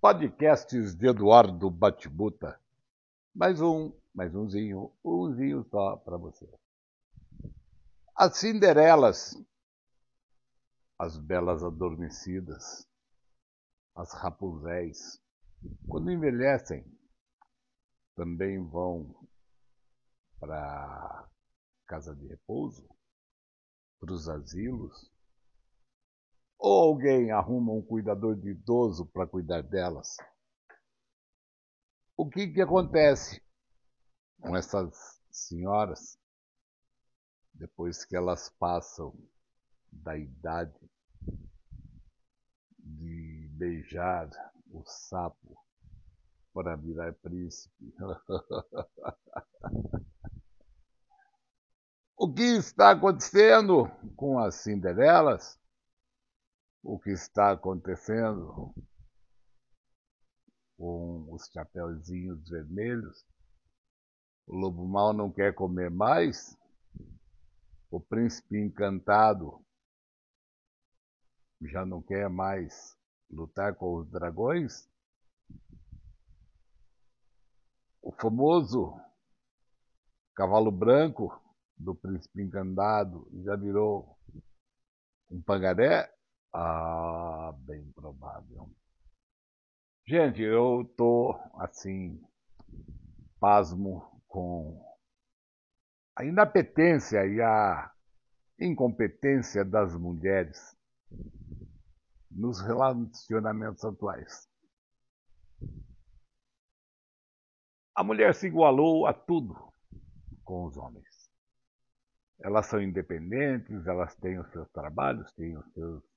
podcasts de Eduardo Batibuta. Mais um, mais umzinho, umzinho só para você. As Cinderelas, as belas adormecidas, as Rapunzéis, quando envelhecem, também vão para casa de repouso, para os asilos, ou alguém arruma um cuidador de idoso para cuidar delas. O que, que acontece com essas senhoras depois que elas passam da idade de beijar o sapo para virar príncipe? o que está acontecendo com as Cinderelas? O que está acontecendo com os chapeuzinhos vermelhos. O lobo mal não quer comer mais. O príncipe encantado já não quer mais lutar com os dragões. O famoso cavalo branco do príncipe encantado já virou um pangaré ah, bem provável. Gente, eu tô assim, pasmo com a inapetência e a incompetência das mulheres nos relacionamentos atuais. A mulher se igualou a tudo com os homens. Elas são independentes, elas têm os seus trabalhos, têm os seus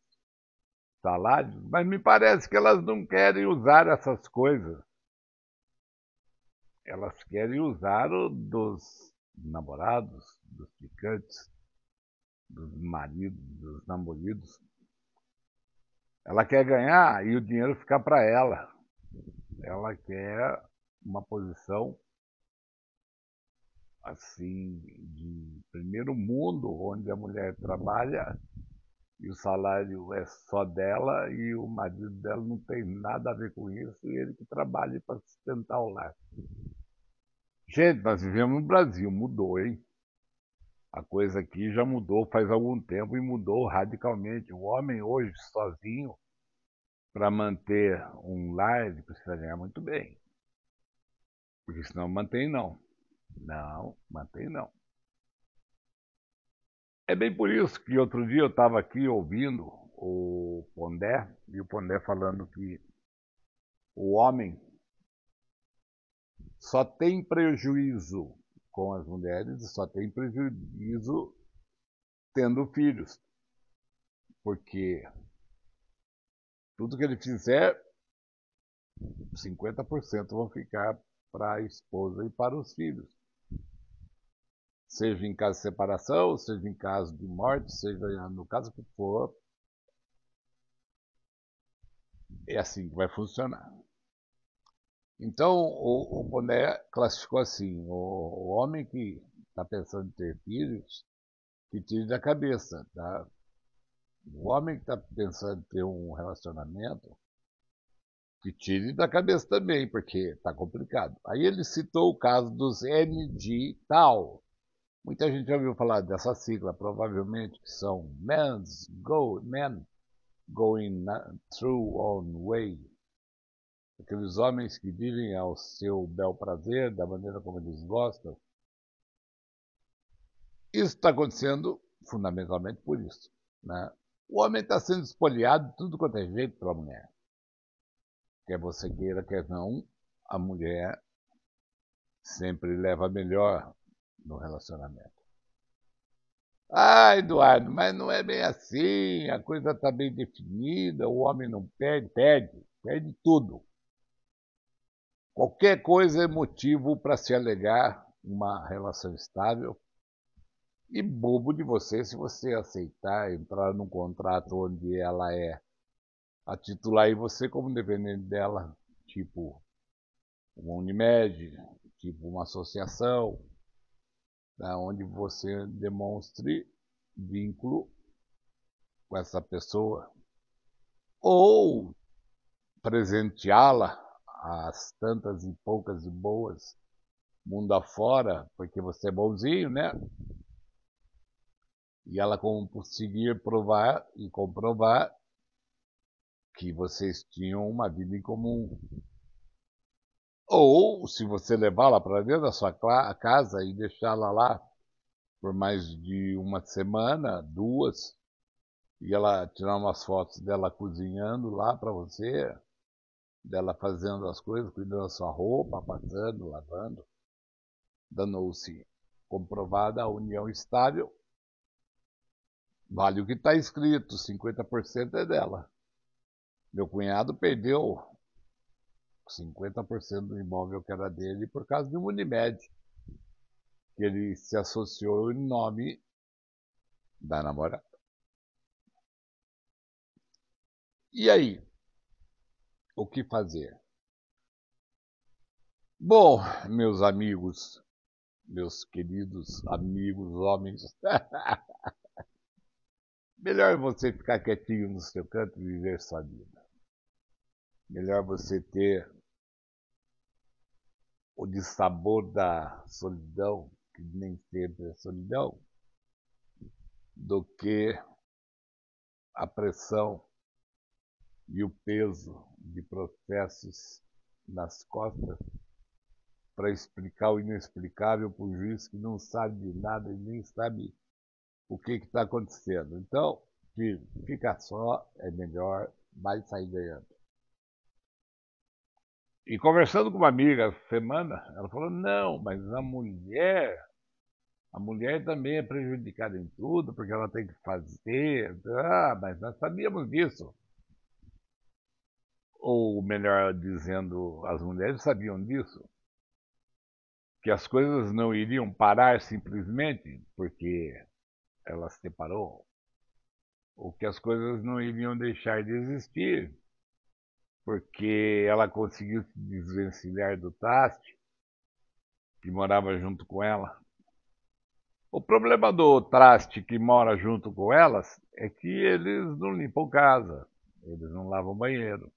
salários, mas me parece que elas não querem usar essas coisas. Elas querem usar o dos namorados, dos picantes, dos maridos, dos namoridos. Ela quer ganhar e o dinheiro ficar para ela. Ela quer uma posição assim de primeiro mundo, onde a mulher trabalha e o salário é só dela e o marido dela não tem nada a ver com isso e ele que trabalha para sustentar o lar. Gente, nós vivemos no Brasil, mudou, hein? A coisa aqui já mudou faz algum tempo e mudou radicalmente. O homem hoje, sozinho, para manter um lar, ele precisa ganhar muito bem. Porque senão mantém não. Não, mantém não. É bem por isso que outro dia eu estava aqui ouvindo o Pondé, e o Pondé falando que o homem só tem prejuízo com as mulheres e só tem prejuízo tendo filhos. Porque tudo que ele fizer, 50% vão ficar para a esposa e para os filhos seja em caso de separação, seja em caso de morte, seja no caso que for, é assim que vai funcionar. Então, o, o Boné classificou assim: o, o homem que está pensando em ter filhos, que tire da cabeça. Tá? O homem que está pensando em ter um relacionamento, que tire da cabeça também, porque está complicado. Aí ele citou o caso dos NG Tal, Muita gente já ouviu falar dessa sigla, provavelmente, que são Men's Go, Men Going Through Own Way. Aqueles homens que vivem ao seu bel prazer, da maneira como eles gostam. Isso está acontecendo fundamentalmente por isso. Né? O homem está sendo espoliado de tudo quanto é jeito pela mulher. Quer você queira, quer não, a mulher sempre leva melhor no relacionamento. Ah, Eduardo, mas não é bem assim, a coisa está bem definida, o homem não pede, pede, pede tudo. Qualquer coisa é motivo para se alegar uma relação estável. E bobo de você se você aceitar entrar num contrato onde ela é a titular e você como dependente dela, tipo uma Unimed, tipo uma associação, né, onde você demonstre vínculo com essa pessoa. Ou presenteá-la às tantas e poucas e boas mundo afora, porque você é bonzinho, né? E ela conseguir provar e comprovar que vocês tinham uma vida em comum. Ou, se você levá-la para dentro da sua casa e deixá-la lá por mais de uma semana, duas, e ela tirar umas fotos dela cozinhando lá para você, dela fazendo as coisas, cuidando da sua roupa, passando, lavando, danou-se comprovada a união estável, vale o que está escrito, 50% é dela. Meu cunhado perdeu 50% do imóvel que era dele por causa de um Unimed, que ele se associou em nome da namorada. E aí? O que fazer? Bom, meus amigos, meus queridos amigos homens, melhor você ficar quietinho no seu canto e viver sua vida. Melhor você ter o dissabor da solidão, que nem sempre é solidão, do que a pressão e o peso de processos nas costas para explicar o inexplicável para um juiz que não sabe de nada e nem sabe o que está acontecendo. Então, fica só, é melhor, vai sair ganhando. E conversando com uma amiga essa semana, ela falou: não, mas a mulher, a mulher também é prejudicada em tudo, porque ela tem que fazer. Ah, mas nós sabíamos disso. Ou melhor dizendo, as mulheres sabiam disso. Que as coisas não iriam parar simplesmente porque ela se separou. Ou que as coisas não iriam deixar de existir porque ela conseguiu se desvencilhar do Taste, que morava junto com ela. O problema do Traste que mora junto com elas é que eles não limpam casa, eles não lavam banheiro.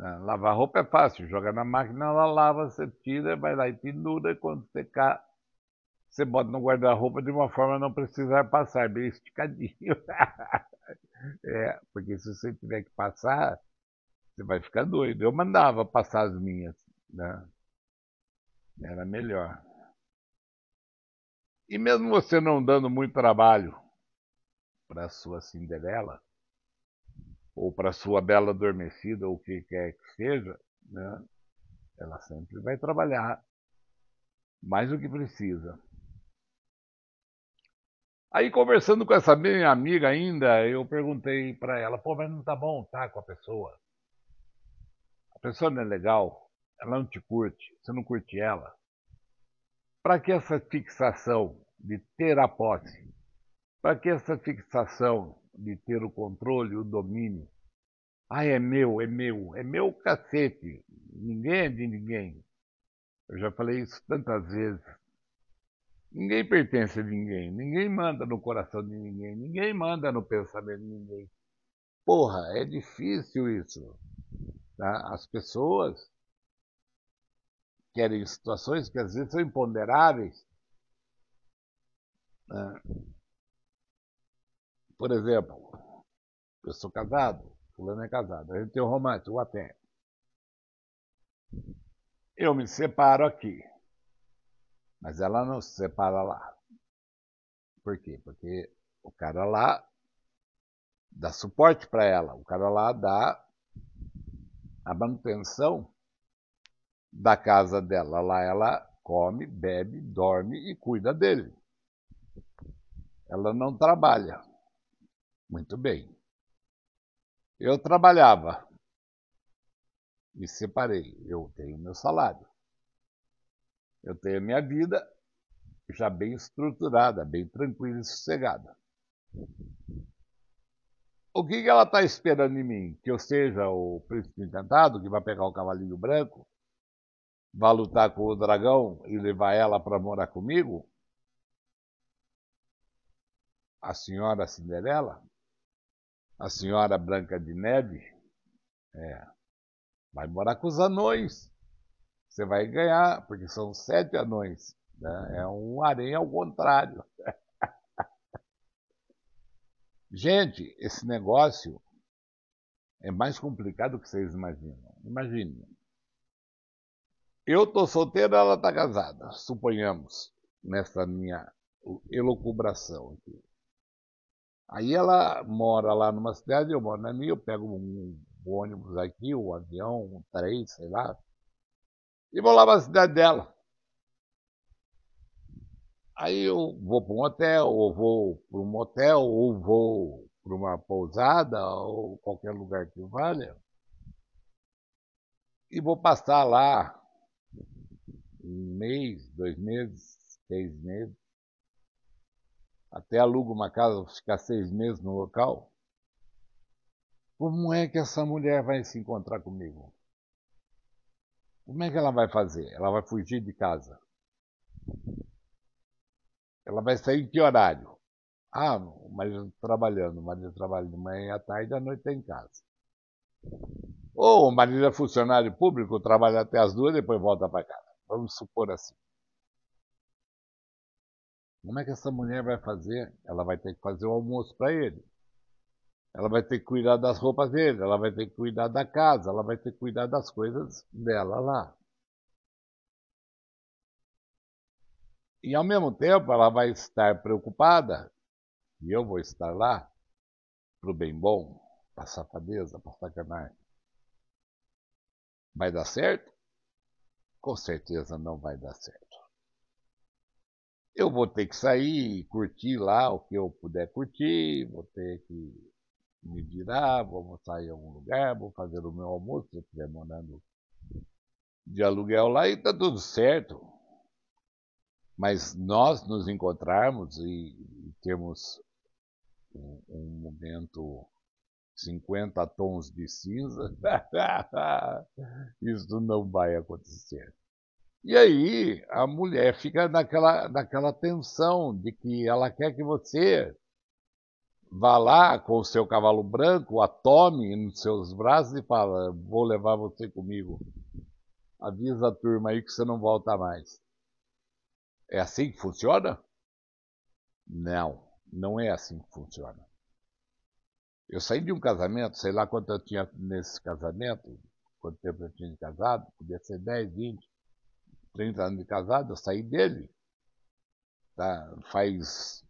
Ah, lavar roupa é fácil, joga na máquina, ela lava, você tira, vai lá e pendura, quando secar, você bota no guarda-roupa de uma forma a não precisar passar, bem esticadinho. é, porque se você tiver que passar, você vai ficar doido. Eu mandava passar as minhas, né? Era melhor. E mesmo você não dando muito trabalho para sua Cinderela, ou para sua Bela Adormecida, ou o que quer que seja, né? ela sempre vai trabalhar mais do que precisa. Aí, conversando com essa minha amiga ainda, eu perguntei para ela, pô, mas não tá bom tá com a pessoa? A pessoa não é legal, ela não te curte, você não curte ela. Para que essa fixação de ter a posse? Para que essa fixação de ter o controle, o domínio? Ah, é meu, é meu, é meu cacete. Ninguém é de ninguém. Eu já falei isso tantas vezes. Ninguém pertence a ninguém, ninguém manda no coração de ninguém, ninguém manda no pensamento de ninguém. Porra, é difícil isso. Tá? As pessoas querem situações que às vezes são imponderáveis. Né? Por exemplo, eu sou casado, fulano é casado, a gente tem um romântico até. Eu me separo aqui, mas ela não se separa lá. Por quê? Porque o cara lá dá suporte para ela, o cara lá dá a manutenção da casa dela. Lá ela come, bebe, dorme e cuida dele. Ela não trabalha. Muito bem. Eu trabalhava. Me separei. Eu tenho meu salário. Eu tenho minha vida já bem estruturada, bem tranquila e sossegada. O que, que ela está esperando em mim? Que eu seja o príncipe encantado, que vai pegar o cavalinho branco, vai lutar com o dragão e levar ela para morar comigo? A senhora Cinderela? A senhora Branca de Neve? É. vai morar com os anões. Você vai ganhar, porque são sete anões. Né? É um harém ao contrário. Gente, esse negócio é mais complicado do que vocês imaginam. Imagine. Eu estou solteiro, ela está casada, suponhamos, nessa minha elucubração aqui. Aí ela mora lá numa cidade, eu moro na minha, eu pego um ônibus aqui, um avião, um trem, sei lá, e vou lá para a cidade dela. Aí eu vou para um hotel, ou vou para um motel, ou vou para uma pousada, ou qualquer lugar que valha, e vou passar lá um mês, dois meses, seis meses, até alugo uma casa, ficar seis meses no local. Como é que essa mulher vai se encontrar comigo? Como é que ela vai fazer? Ela vai fugir de casa. Ela vai sair em que horário? Ah, o marido trabalhando, o marido trabalha de manhã à tarde, à noite está em casa. Ou o marido é funcionário público, trabalha até as duas depois volta para casa. Vamos supor assim. Como é que essa mulher vai fazer? Ela vai ter que fazer o almoço para ele. Ela vai ter que cuidar das roupas dele, ela vai ter que cuidar da casa, ela vai ter que cuidar das coisas dela lá. E ao mesmo tempo ela vai estar preocupada, e eu vou estar lá, para o bem bom, para safadeza, para sacanagem. Vai dar certo? Com certeza não vai dar certo. Eu vou ter que sair e curtir lá o que eu puder curtir, vou ter que me virar, vou sair em algum lugar, vou fazer o meu almoço, se eu estiver morando de aluguel lá, e está tudo certo. Mas nós nos encontrarmos e, e termos um, um momento 50 tons de cinza, isso não vai acontecer. E aí a mulher fica naquela, naquela tensão de que ela quer que você vá lá com o seu cavalo branco, a tome nos seus braços e fala: Vou levar você comigo. Avisa a turma aí que você não volta mais. É assim que funciona? Não, não é assim que funciona. Eu saí de um casamento, sei lá quanto eu tinha nesse casamento, quanto tempo eu tinha de casado, podia ser 10, 20. 30 anos de casado, eu saí dele. Tá? Faz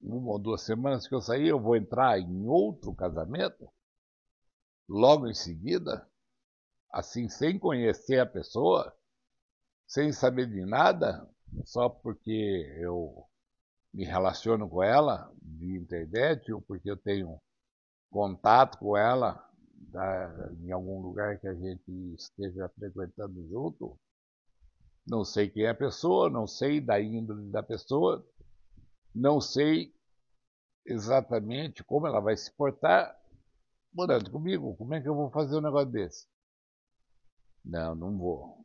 uma ou duas semanas que eu saí, eu vou entrar em outro casamento, logo em seguida, assim, sem conhecer a pessoa, sem saber de nada, só porque eu me relaciono com ela via internet ou porque eu tenho contato com ela da, em algum lugar que a gente esteja frequentando junto, não sei quem é a pessoa, não sei da índole da pessoa, não sei exatamente como ela vai se portar morando comigo. Como é que eu vou fazer um negócio desse? Não, não vou.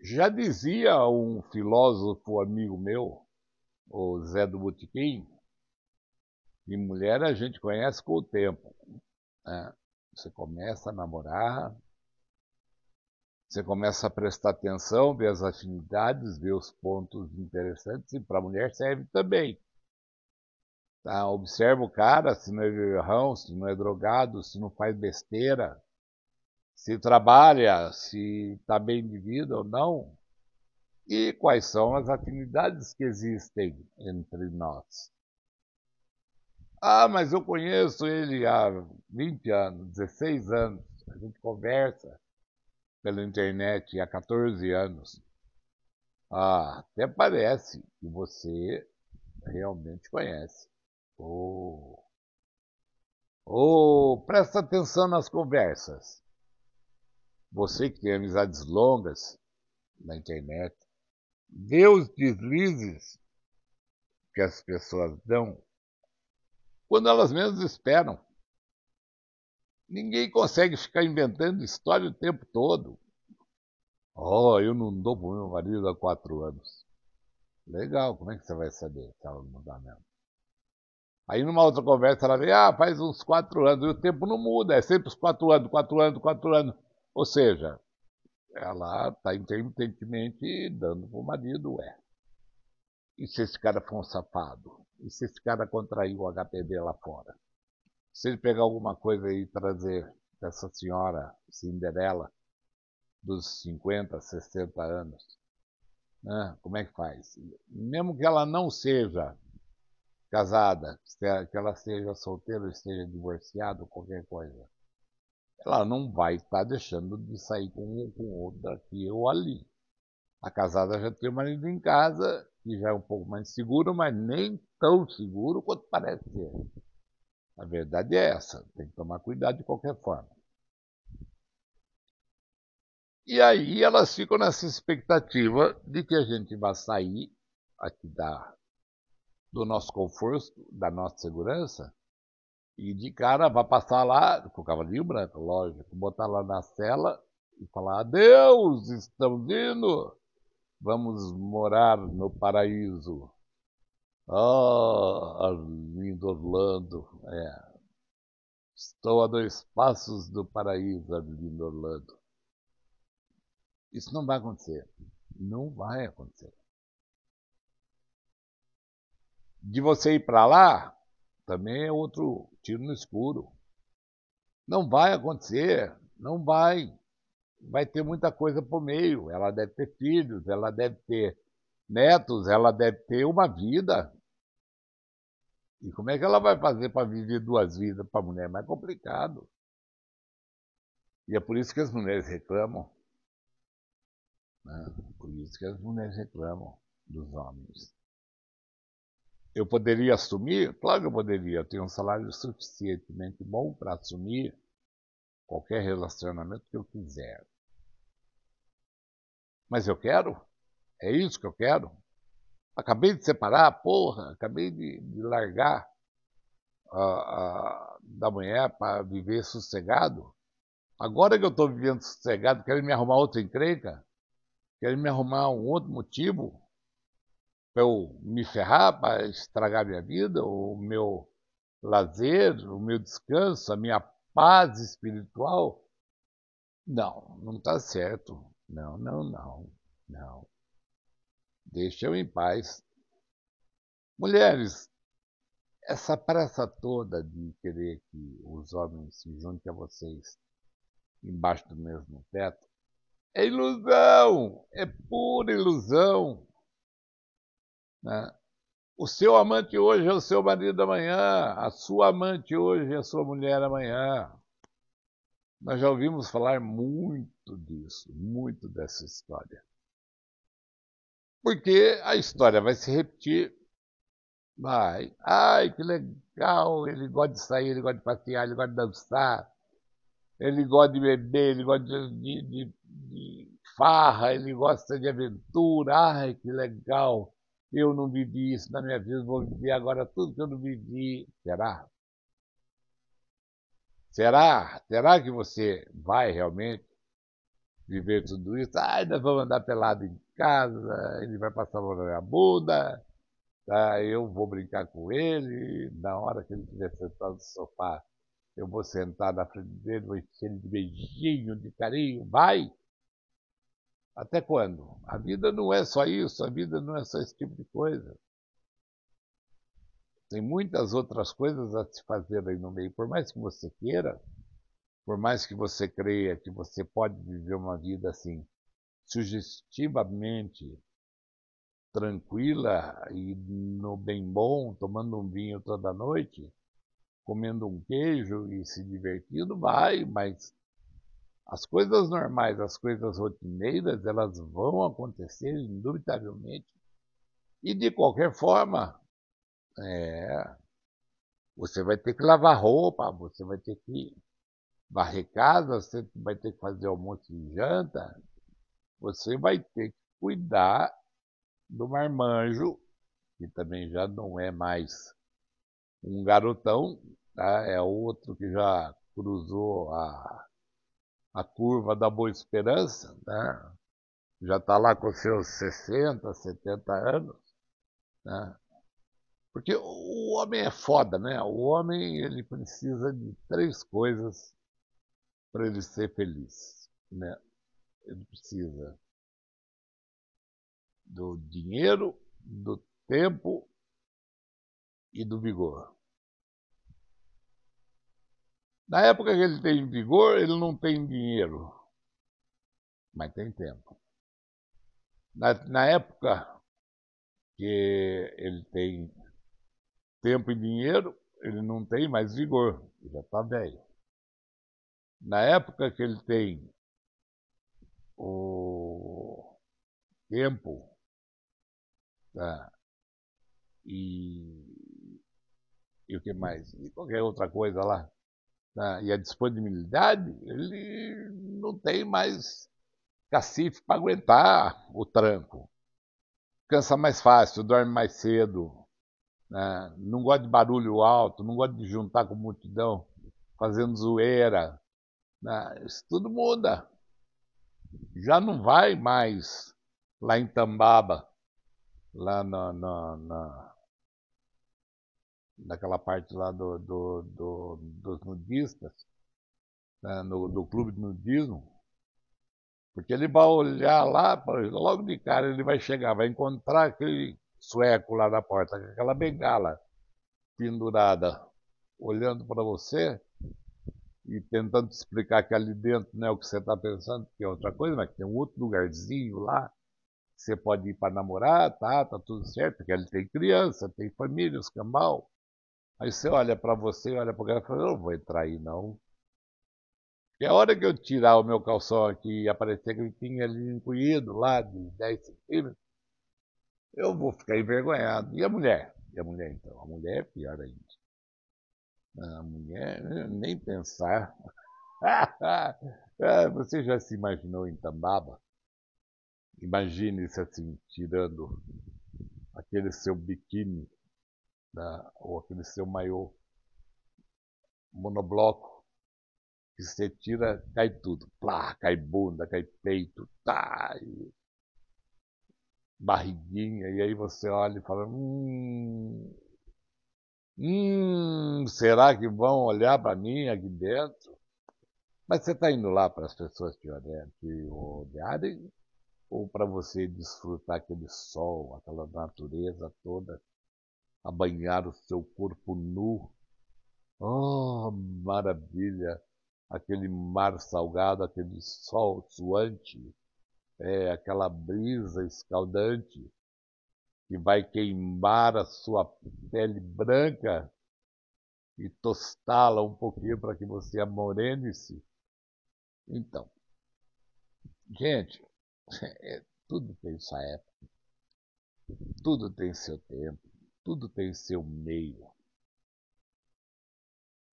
Já dizia um filósofo amigo meu, o Zé do Botequim, que mulher a gente conhece com o tempo. Né? Você começa a namorar, você começa a prestar atenção, ver as afinidades, ver os pontos interessantes, e para a mulher serve também. Tá? Observa o cara, se não é errão, se não é drogado, se não faz besteira, se trabalha, se está bem de vida ou não, e quais são as afinidades que existem entre nós. Ah, mas eu conheço ele há 20 anos, 16 anos, a gente conversa pela internet há 14 anos. Ah, até parece que você realmente conhece. Oh. Oh, presta atenção nas conversas. Você que tem amizades longas na internet, vê os deslizes que as pessoas dão quando elas mesmas esperam. Ninguém consegue ficar inventando história o tempo todo. Oh, eu não dou pro meu marido há quatro anos. Legal, como é que você vai saber se ela não dá mesmo? Aí numa outra conversa ela vem, ah, faz uns quatro anos, e o tempo não muda, é sempre os quatro anos, quatro anos, quatro anos. Ou seja, ela está intermitentemente dando para o marido, ué. E se esse cara for um safado? E se esse cara contrair o HPV lá fora? Se ele pegar alguma coisa e trazer dessa senhora Cinderela dos 50, 60 anos, né? como é que faz? Mesmo que ela não seja casada, que ela seja solteira, esteja divorciada, qualquer coisa, ela não vai estar deixando de sair com com outro aqui ou ali. A casada já tem o marido em casa, que já é um pouco mais seguro, mas nem tão seguro quanto parece ser. A verdade é essa, tem que tomar cuidado de qualquer forma. E aí elas ficam nessa expectativa de que a gente vai sair aqui da, do nosso conforto, da nossa segurança, e de cara vai passar lá, com o cavalinho branco, lógico, botar lá na cela e falar, adeus, estamos indo, vamos morar no paraíso. Ah, lindo Orlando, é. Estou a dois passos do paraíso, lindo Orlando. Isso não vai acontecer. Não vai acontecer. De você ir para lá, também é outro tiro no escuro. Não vai acontecer. Não vai. Vai ter muita coisa por meio. Ela deve ter filhos, ela deve ter netos, ela deve ter uma vida. E como é que ela vai fazer para viver duas vidas para a mulher? É mais complicado. E é por isso que as mulheres reclamam. Né? Por isso que as mulheres reclamam dos homens. Eu poderia assumir? Claro que eu poderia. Eu tenho um salário suficientemente bom para assumir qualquer relacionamento que eu quiser. Mas eu quero? É isso que eu quero? Acabei de separar, porra, acabei de, de largar da mulher para viver sossegado. Agora que eu estou vivendo sossegado, quero me arrumar outra encrenca? Quero me arrumar um outro motivo para eu me ferrar, para estragar minha vida, o meu lazer, o meu descanso, a minha paz espiritual? Não, não está certo. Não, não, não, não. Deixa eu em paz. Mulheres, essa pressa toda de querer que os homens se juntem a vocês embaixo do mesmo teto é ilusão, é pura ilusão. Né? O seu amante hoje é o seu marido amanhã, a sua amante hoje é a sua mulher amanhã. Nós já ouvimos falar muito disso, muito dessa história. Porque a história vai se repetir. Vai. Ai, que legal! Ele gosta de sair, ele gosta de passear, ele gosta de dançar, ele gosta de beber, ele gosta de, de, de, de farra, ele gosta de aventura. Ai, que legal! Eu não vivi isso na minha vida, vou viver agora tudo que eu não vivi. Será? Será? Será que você vai realmente viver tudo isso? Ai, nós vamos andar pelado em casa, ele vai passar a na minha bunda, tá? eu vou brincar com ele, na hora que ele estiver sentado no sofá, eu vou sentar na frente dele, vou encher ele de beijinho, de carinho, vai! Até quando? A vida não é só isso, a vida não é só esse tipo de coisa. Tem muitas outras coisas a se fazer aí no meio. Por mais que você queira, por mais que você creia que você pode viver uma vida assim, sugestivamente tranquila e no bem bom, tomando um vinho toda noite, comendo um queijo e se divertindo, vai, mas as coisas normais, as coisas rotineiras, elas vão acontecer indubitavelmente. E de qualquer forma, é, você vai ter que lavar roupa, você vai ter que varrer casa, você vai ter que fazer almoço e janta, você vai ter que cuidar do marmanjo, que também já não é mais um garotão, tá? é outro que já cruzou a a curva da Boa Esperança, né? já está lá com seus 60, 70 anos. Né? Porque o homem é foda, né? O homem ele precisa de três coisas para ele ser feliz. né? Ele precisa do dinheiro, do tempo e do vigor. Na época que ele tem vigor, ele não tem dinheiro, mas tem tempo. Na, na época que ele tem tempo e dinheiro, ele não tem mais vigor, ele já está velho. Na época que ele tem o tempo tá, e, e o que mais? E qualquer outra coisa lá. Tá, e a disponibilidade, ele não tem mais cacife para aguentar o tranco. Cansa mais fácil, dorme mais cedo, né? não gosta de barulho alto, não gosta de juntar com multidão, fazendo zoeira. Né? Isso tudo muda. Já não vai mais lá em Tambaba, lá na, na, na naquela parte lá do, do, do dos nudistas, né? no, do clube de nudismo, porque ele vai olhar lá, logo de cara ele vai chegar, vai encontrar aquele sueco lá na porta, aquela bengala pendurada, olhando para você e tentando te explicar que ali dentro não é o que você está pensando, que é outra coisa, mas tem um outro lugarzinho lá, você pode ir para namorar, tá, tá tudo certo, porque ele tem criança, tem família, os cambal. Aí você olha para você, olha para o cara e fala, eu não vou entrar aí não. E a hora que eu tirar o meu calção aqui e aparecer que ele tinha ali encolhido lá de 10 centímetros, eu vou ficar envergonhado. E a mulher? E a mulher, então? A mulher é pior ainda. A mulher, nem pensar. Ah, você já se imaginou em Tambaba? Imagine-se assim, tirando aquele seu biquíni, né, ou aquele seu maiô monobloco, que você tira, cai tudo. Plá, cai bunda, cai peito, tá, e barriguinha, e aí você olha e fala, hum, hum será que vão olhar para mim aqui dentro? Mas você está indo lá para as pessoas te olharem ou para você desfrutar aquele sol, aquela natureza toda, a banhar o seu corpo nu? Oh, maravilha! Aquele mar salgado, aquele sol suante, é, aquela brisa escaldante que vai queimar a sua pele branca e tostá-la um pouquinho para que você amorene-se. Então, gente, é, tudo tem sua época, tudo tem seu tempo, tudo tem seu meio.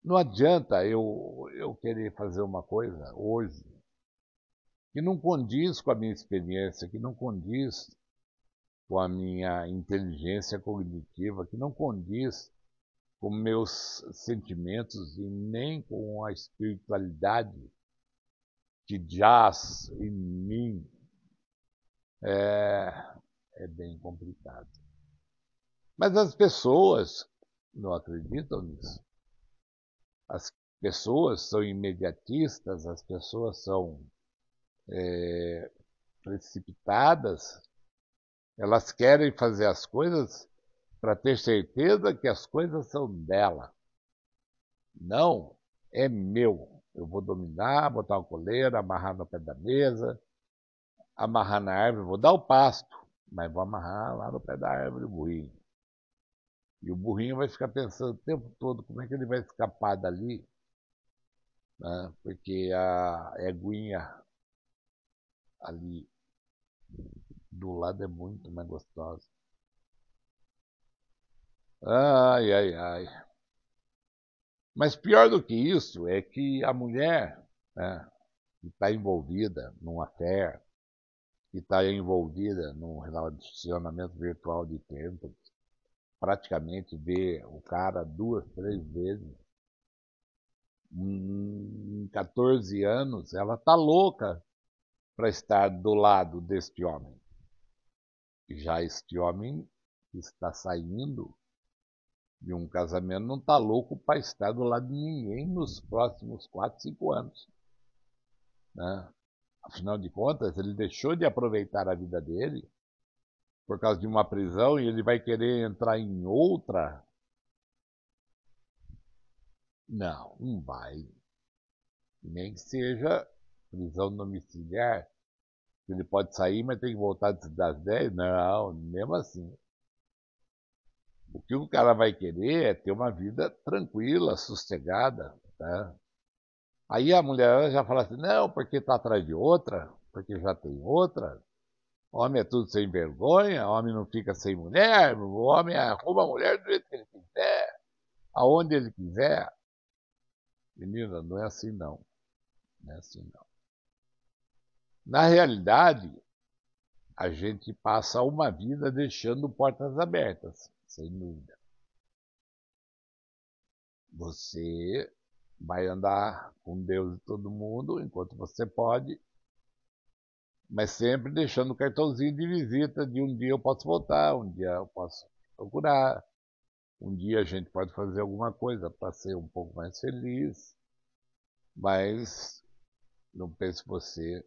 Não adianta eu, eu querer fazer uma coisa hoje que não condiz com a minha experiência, que não condiz com a minha inteligência cognitiva, que não condiz com meus sentimentos e nem com a espiritualidade que jaz em mim, é, é bem complicado. Mas as pessoas não acreditam nisso. As pessoas são imediatistas, as pessoas são é, precipitadas, elas querem fazer as coisas para ter certeza que as coisas são dela. Não, é meu. Eu vou dominar, botar uma coleira, amarrar no pé da mesa, amarrar na árvore, vou dar o pasto, mas vou amarrar lá no pé da árvore o burrinho. E o burrinho vai ficar pensando o tempo todo como é que ele vai escapar dali, né? porque a eguinha ali do lado é muito mais gostosa. Ai, ai, ai. Mas pior do que isso é que a mulher né, que está envolvida num affair, que está envolvida num relacionamento virtual de tempo, praticamente vê o cara duas, três vezes. Em 14 anos, ela tá louca para estar do lado deste homem. Já este homem que está saindo de um casamento não está louco para estar do lado de ninguém nos próximos 4, 5 anos. Né? Afinal de contas, ele deixou de aproveitar a vida dele por causa de uma prisão e ele vai querer entrar em outra? Não, não vai. Nem que seja prisão domiciliar. Ele pode sair, mas tem que voltar das 10? Não, mesmo assim. O que o cara vai querer é ter uma vida tranquila, sossegada. Tá? Aí a mulher já fala assim, não, porque está atrás de outra, porque já tem outra. Homem é tudo sem vergonha, homem não fica sem mulher, o homem arruma a mulher do jeito que ele quiser, aonde ele quiser. Menina, não é assim não. Não é assim não. Na realidade, a gente passa uma vida deixando portas abertas, sem dúvida. Você vai andar com Deus e todo mundo enquanto você pode, mas sempre deixando o cartãozinho de visita de um dia eu posso voltar, um dia eu posso procurar, um dia a gente pode fazer alguma coisa para ser um pouco mais feliz, mas não pense você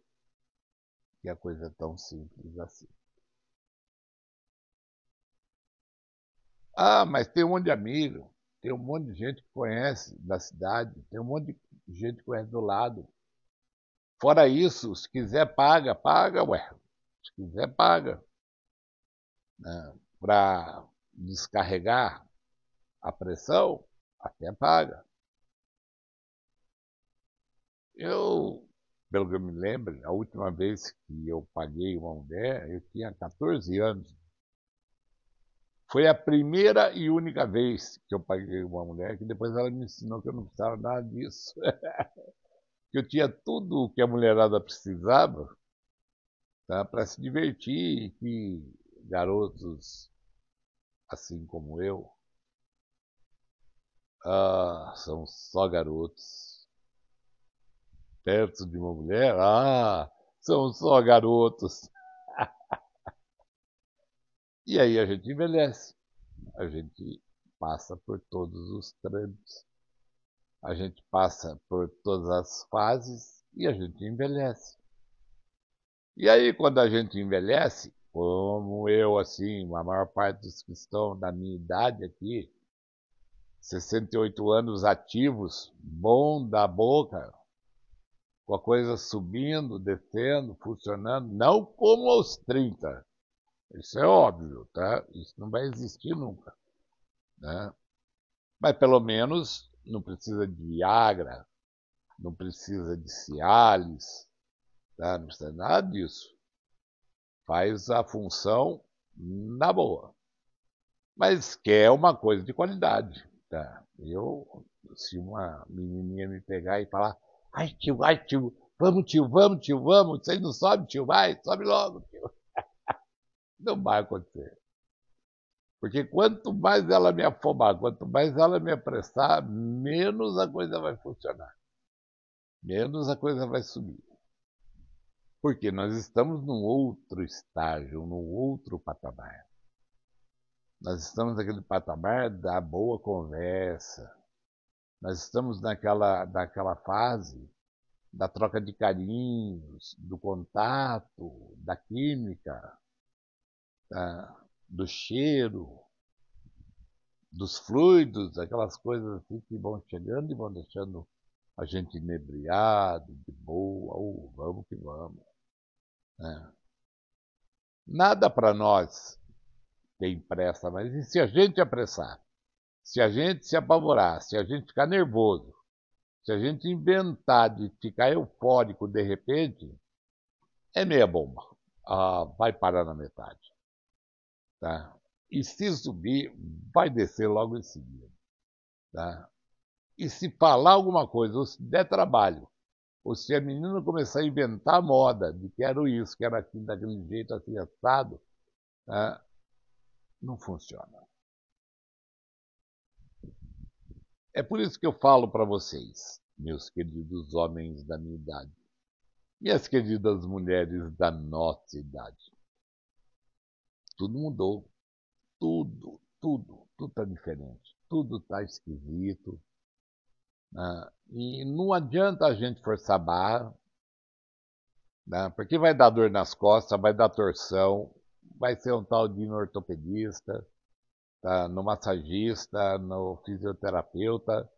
que a coisa é tão simples assim. Ah, mas tem um monte de amigo, tem um monte de gente que conhece da cidade, tem um monte de gente que conhece do lado. Fora isso, se quiser paga, paga, ué. Se quiser paga. Né? Para descarregar a pressão, até paga. Eu, pelo que eu me lembro, a última vez que eu paguei uma mulher, eu tinha 14 anos. Foi a primeira e única vez que eu paguei uma mulher, que depois ela me ensinou que eu não precisava nada disso. que eu tinha tudo o que a mulherada precisava tá, para se divertir, que garotos assim como eu ah, são só garotos. Perto de uma mulher, ah, são só garotos. e aí a gente envelhece. A gente passa por todos os trâmites. A gente passa por todas as fases e a gente envelhece. E aí, quando a gente envelhece, como eu, assim, a maior parte dos que estão da minha idade aqui, 68 anos ativos, bom da boca, com a coisa subindo, descendo, funcionando, não como aos 30. Isso é óbvio, tá? Isso não vai existir nunca. Né? Mas pelo menos não precisa de Viagra, não precisa de Cialis, tá? não precisa nada disso. Faz a função na boa. Mas quer uma coisa de qualidade. Tá? Eu, se uma menininha me pegar e falar, ai tio, ai tio, vamos tio, vamos tio, vamos, você não sobe tio, vai, sobe logo tio. não vai acontecer. Porque quanto mais ela me afobar, quanto mais ela me apressar, menos a coisa vai funcionar. Menos a coisa vai subir. Porque nós estamos num outro estágio, num outro patamar. Nós estamos naquele patamar da boa conversa. Nós estamos naquela, naquela fase da troca de carinhos, do contato, da química, da, do cheiro, dos fluidos, aquelas coisas assim que vão chegando e vão deixando a gente inebriado, de boa, oh, vamos que vamos. É. Nada para nós tem pressa, mas e se a gente apressar? Se a gente se apavorar, se a gente ficar nervoso, se a gente inventar de ficar eufórico de repente, é meia bomba. Ah, vai parar na metade. Tá? E se subir, vai descer logo em seguida. Tá? E se falar alguma coisa, ou se der trabalho, ou se a menina começar a inventar moda de quero isso, quero aquilo, daquele jeito, assim, assado, tá? não funciona. É por isso que eu falo para vocês, meus queridos homens da minha idade, minhas queridas mulheres da nossa idade. Tudo mudou. Tudo, tudo, tudo está diferente. Tudo está esquisito. Né? E não adianta a gente forçar barra. Né? Porque vai dar dor nas costas, vai dar torção, vai ser um tal de no ortopedista, tá? no massagista, no fisioterapeuta,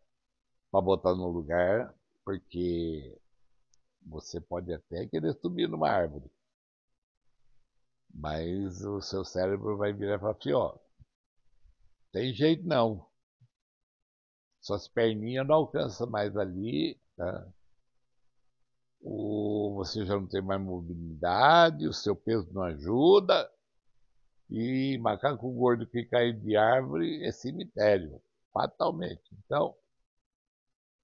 para botar no lugar, porque você pode até querer subir numa árvore. Mas o seu cérebro vai virar e falar assim, ó, tem jeito não. Suas perninhas não alcançam mais ali, tá? O, você já não tem mais mobilidade, o seu peso não ajuda, e macaco gordo que cai de árvore é cemitério, fatalmente. Então,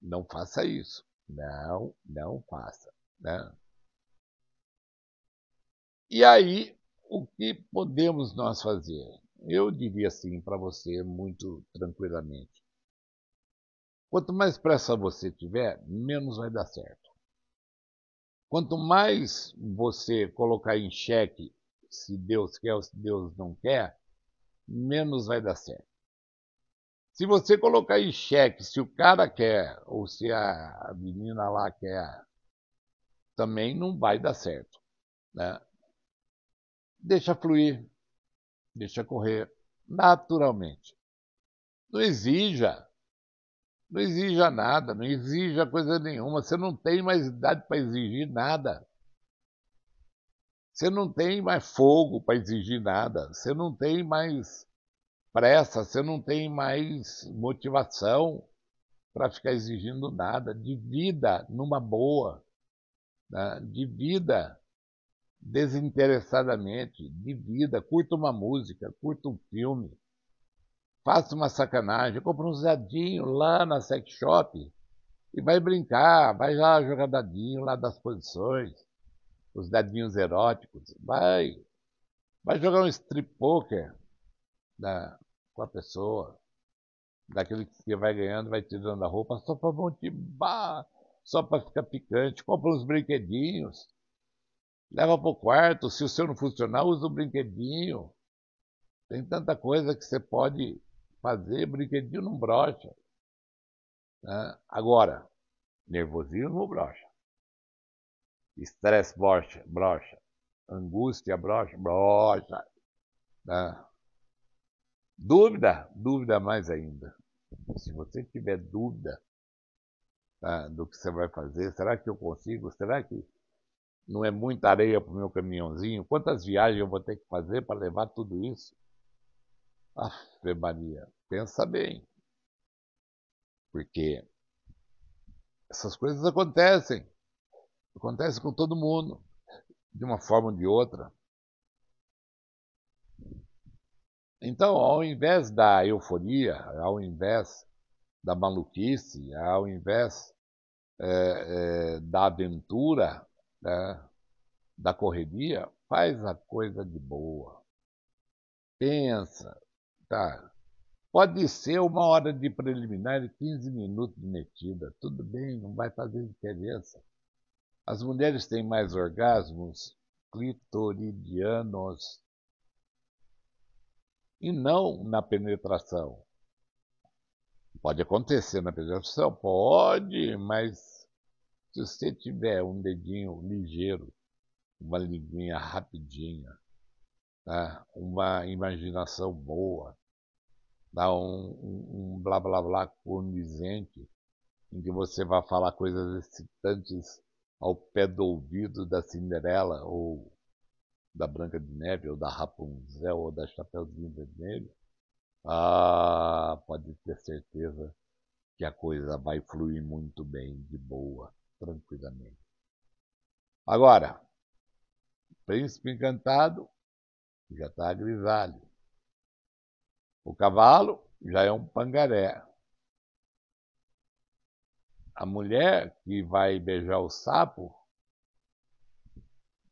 não faça isso. Não, não faça. Né? E aí, o que podemos nós fazer? Eu diria assim para você muito tranquilamente. Quanto mais pressa você tiver, menos vai dar certo. Quanto mais você colocar em xeque se Deus quer ou se Deus não quer, menos vai dar certo. Se você colocar em xeque se o cara quer ou se a menina lá quer, também não vai dar certo. Né? Deixa fluir, deixa correr naturalmente. Não exija, não exija nada, não exija coisa nenhuma. Você não tem mais idade para exigir nada. Você não tem mais fogo para exigir nada. Você não tem mais pressa. Você não tem mais motivação para ficar exigindo nada. De vida numa boa. Né? De vida desinteressadamente. De vida. Curta uma música, curta um filme. Faça uma sacanagem. Compra um zadinho lá na sex shop e vai brincar. Vai lá jogar dadinho lá das posições os dadinhos eróticos, vai, vai jogar um strip poker né, com a pessoa, daquele que vai ganhando, vai tirando a roupa só para motivar, só para ficar picante, compra uns brinquedinhos, leva para o quarto, se o seu não funcionar, usa o brinquedinho. Tem tanta coisa que você pode fazer, brinquedinho não brocha. Né? Agora, nervosismo brocha. Estresse brocha, brocha. Angústia brocha, brocha. Né? Dúvida, dúvida mais ainda. Se você tiver dúvida tá, do que você vai fazer, será que eu consigo? Será que não é muita areia para o meu caminhãozinho? Quantas viagens eu vou ter que fazer para levar tudo isso? Ave Maria, pensa bem. Porque essas coisas acontecem. Acontece com todo mundo, de uma forma ou de outra. Então, ao invés da euforia, ao invés da maluquice, ao invés é, é, da aventura, né, da correria, faz a coisa de boa. Pensa, tá? Pode ser uma hora de preliminar e 15 minutos de metida. Tudo bem, não vai fazer diferença. As mulheres têm mais orgasmos clitoridianos e não na penetração. Pode acontecer na penetração? Pode, mas se você tiver um dedinho ligeiro, uma linguinha rapidinha, tá? uma imaginação boa, tá? um, um, blá blá blá condizente, em que você vai falar coisas excitantes ao pé do ouvido da Cinderela, ou da Branca de Neve, ou da Rapunzel, ou da Chapeuzinho Vermelho, ah, pode ter certeza que a coisa vai fluir muito bem, de boa, tranquilamente. Agora, príncipe encantado já está grisalho. O cavalo já é um pangaré a mulher que vai beijar o sapo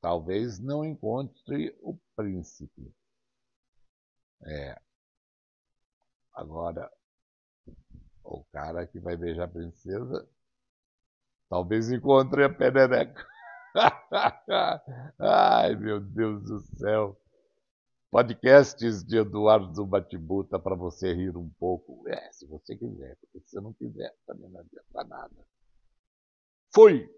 talvez não encontre o príncipe. É. Agora, o cara que vai beijar a princesa talvez encontre a perereca. Ai, meu Deus do céu. Podcasts de Eduardo Batibuta para você rir um pouco. É, se você quiser, porque se você não quiser, também não adianta nada. Fui!